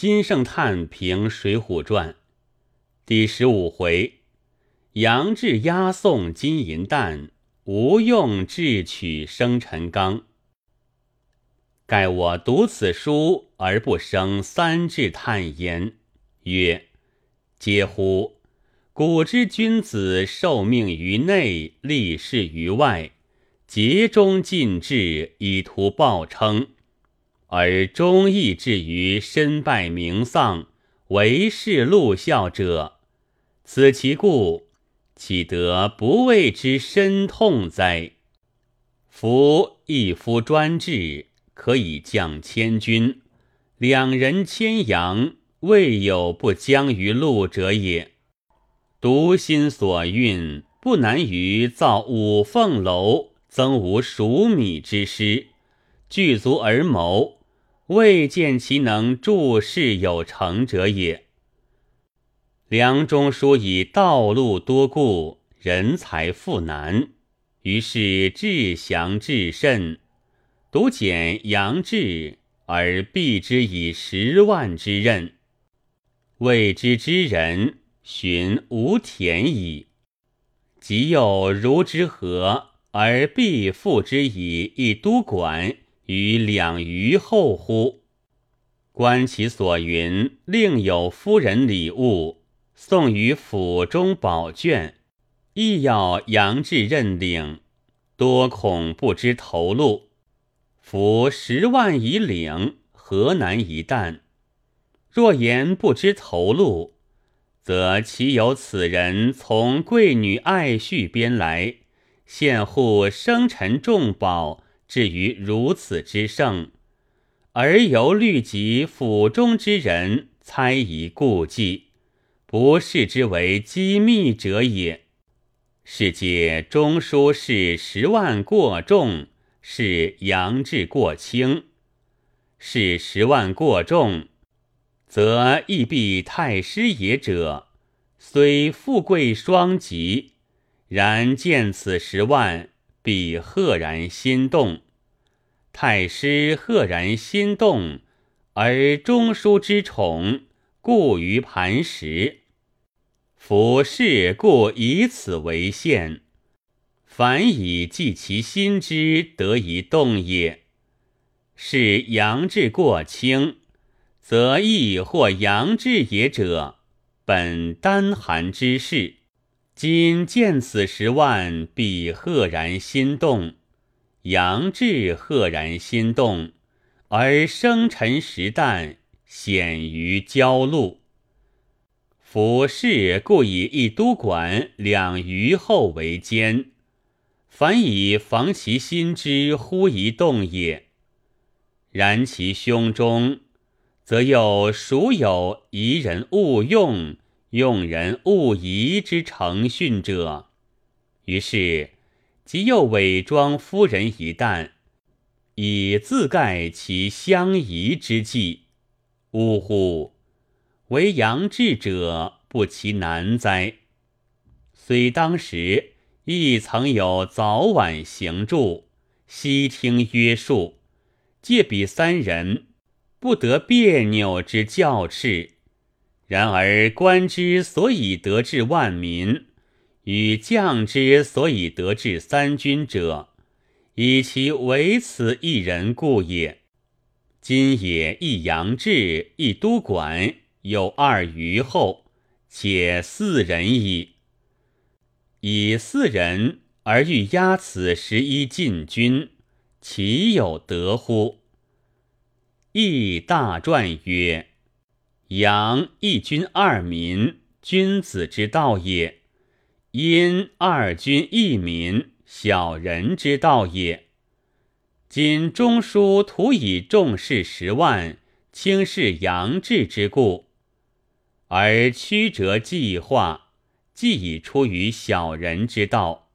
金圣叹评《水浒传》第十五回：杨志押送金银弹，吴用智取生辰纲。盖我读此书而不生三至叹焉，曰：嗟乎！古之君子受命于内，立事于外，竭忠尽智，以图报称。而忠义至于身败名丧、为世戮效者，此其故，岂得不为之深痛哉？夫一夫专制，可以降千军；两人牵羊，未有不将于路者也。独心所运，不难于造五凤楼，增无数米之师，具足而谋。未见其能助事有成者也。梁中书以道路多故，人才复难，于是志降至甚，独减杨志而避之以十万之任。未知之人，寻无田矣。即有如之何，而必复之以一都管。于两余后乎？观其所云，另有夫人礼物送于府中宝卷，亦要杨志认领，多恐不知头路。夫十万以领，何难一旦？若言不知头路，则岂有此人从贵女爱婿边来，献护生辰重宝？至于如此之盛，而犹虑及府中之人猜疑顾忌，不视之为机密者也。是借中书事十万过重，是杨志过轻；是十万过重，则亦必太师也者，虽富贵双极，然见此十万。必赫然心动，太师赫然心动，而中书之宠固于磐石。夫事故以此为限，凡以寄其心之，得以动也。是阳志过轻，则亦或阳志也者，本单寒之事。今见此十万，必赫然心动；杨志赫然心动，而生辰时旦显于焦路。夫事故以一都管两余后为奸，凡以防其心之，忽一动也。然其胸中，则又孰有疑人误用？用人勿疑之诚训者，于是即又伪装夫人一旦，以自盖其相疑之计。呜呼！为杨志者，不其难哉？虽当时亦曾有早晚行住，悉听约束，借彼三人不得别扭之教斥。然而官之所以得治万民，与将之所以得治三军者，以其为此一人故也。今也一杨志，一都管，有二余后，且四人矣。以四人而欲压此十一禁军，其有得乎？亦大传曰。阳一君二民，君子之道也；阴二君一民，小人之道也。今中书徒以重视十万，轻视杨志之故，而曲折计划，既已出于小人之道，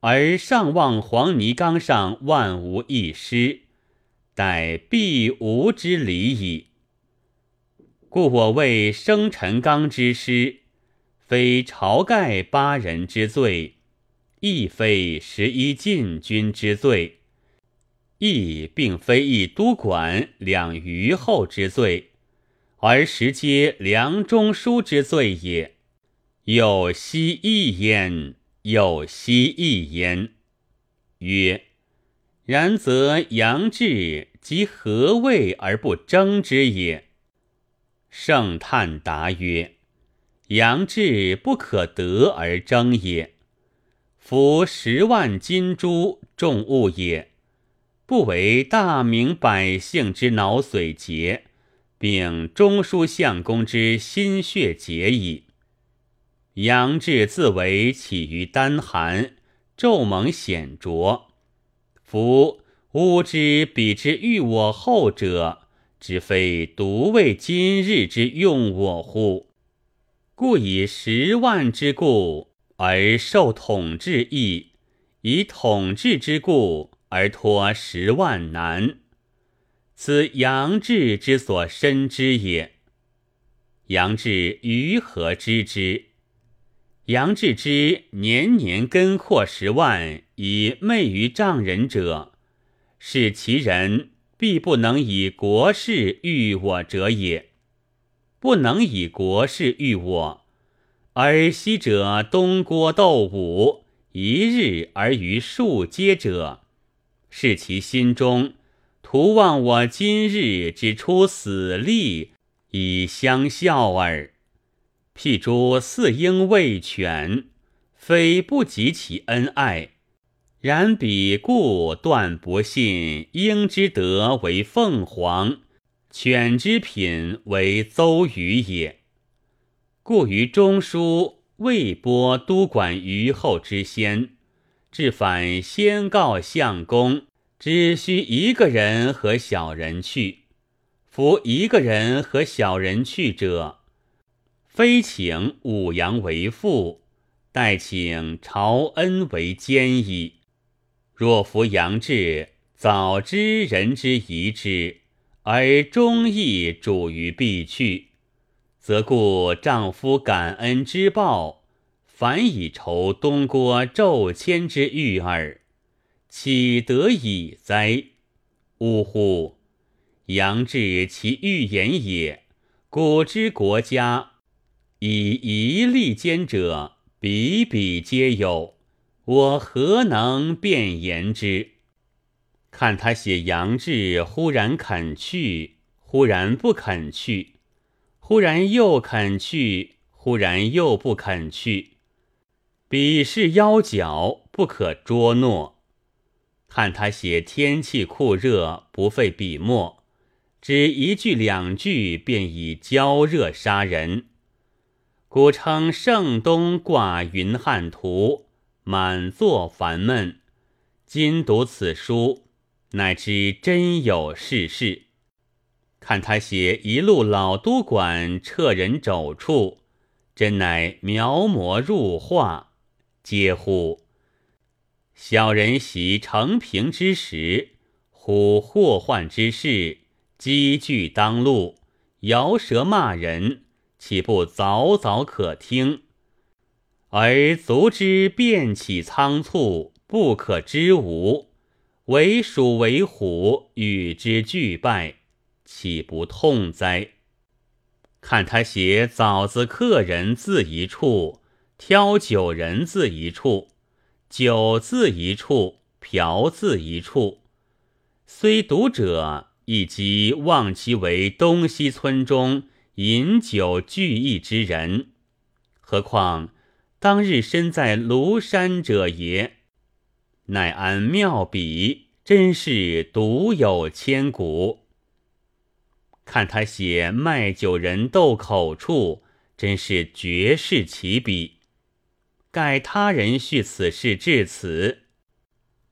而上望黄泥冈上万无一失，待必无之理矣。故我为生辰纲之师，非晁盖八人之罪，亦非十一禁军之罪，亦并非一都管两虞后之罪，而实皆梁中书之罪也。有奚异焉，有奚异焉。曰：然则杨志即何谓而不争之也？圣叹答曰：杨志不可得而争也。夫十万金珠重物也，不为大明百姓之脑髓结，并中书相公之心血结矣。杨志自为起于丹寒，昼蒙显浊。夫吾之比之欲我后者，只非独为今日之用我乎？故以十万之故而受统治义，以统治之故而托十万难。此杨志之所深知也。杨志于何知之？杨志之年年根阔十万以媚于丈人者，是其人必不能以国事欲我者也。不能以国事欲我，而昔者东郭斗武一日而于数阶者，是其心中徒望我今日之出死力以相效耳。譬诸四婴未犬，非不及其恩爱，然彼故断不信婴之德为凤凰，犬之品为邹鱼也。故于中书未拨都管虞后之先，至反先告相公，只需一个人和小人去。夫一个人和小人去者。非请武阳为父，待请朝恩为监矣。若服杨志，早知人之疑之，而忠义主于必去，则故丈夫感恩之报，反以酬东郭骤迁之欲耳，岂得已哉？呜呼！杨志其欲言也，古之国家。以一利坚者，比比皆有，我何能辩言之？看他写杨志，忽然肯去，忽然不肯去，忽然又肯去，忽然又不肯去，笔势腰脚，不可捉诺。看他写天气酷热，不费笔墨，只一句两句，便以焦热杀人。古称盛冬挂云汉图，满座烦闷。今读此书，乃知真有世事。看他写一路老都管撤人肘处，真乃描摹入画。嗟乎！小人习成平之时，忽祸患之事，积聚当路，摇舌骂人。岂不早早可听？而足之变起仓促，不可知无。为鼠为虎，与之俱败，岂不痛哉？看他写枣子客人字一处，挑酒人字一处，酒字一处，嫖字一处。虽读者亦即望其为东西村中。饮酒聚义之人，何况当日身在庐山者也？乃安妙笔，真是独有千古。看他写卖酒人斗口处，真是绝世奇笔。盖他人叙此事至此，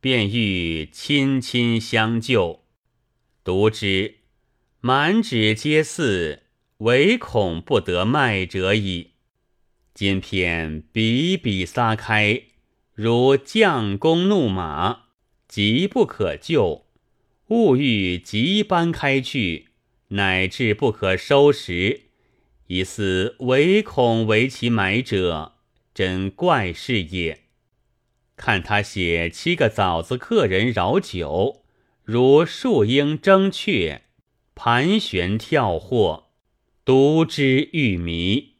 便欲亲亲相救。读之，满纸皆似。唯恐不得卖者矣。今片笔笔撒开，如将弓怒马，急不可救。物欲急搬开去，乃至不可收拾，疑似唯恐为其买者，真怪事也。看他写七个枣子客人饶酒，如树鹰争雀，盘旋跳或。读之欲迷。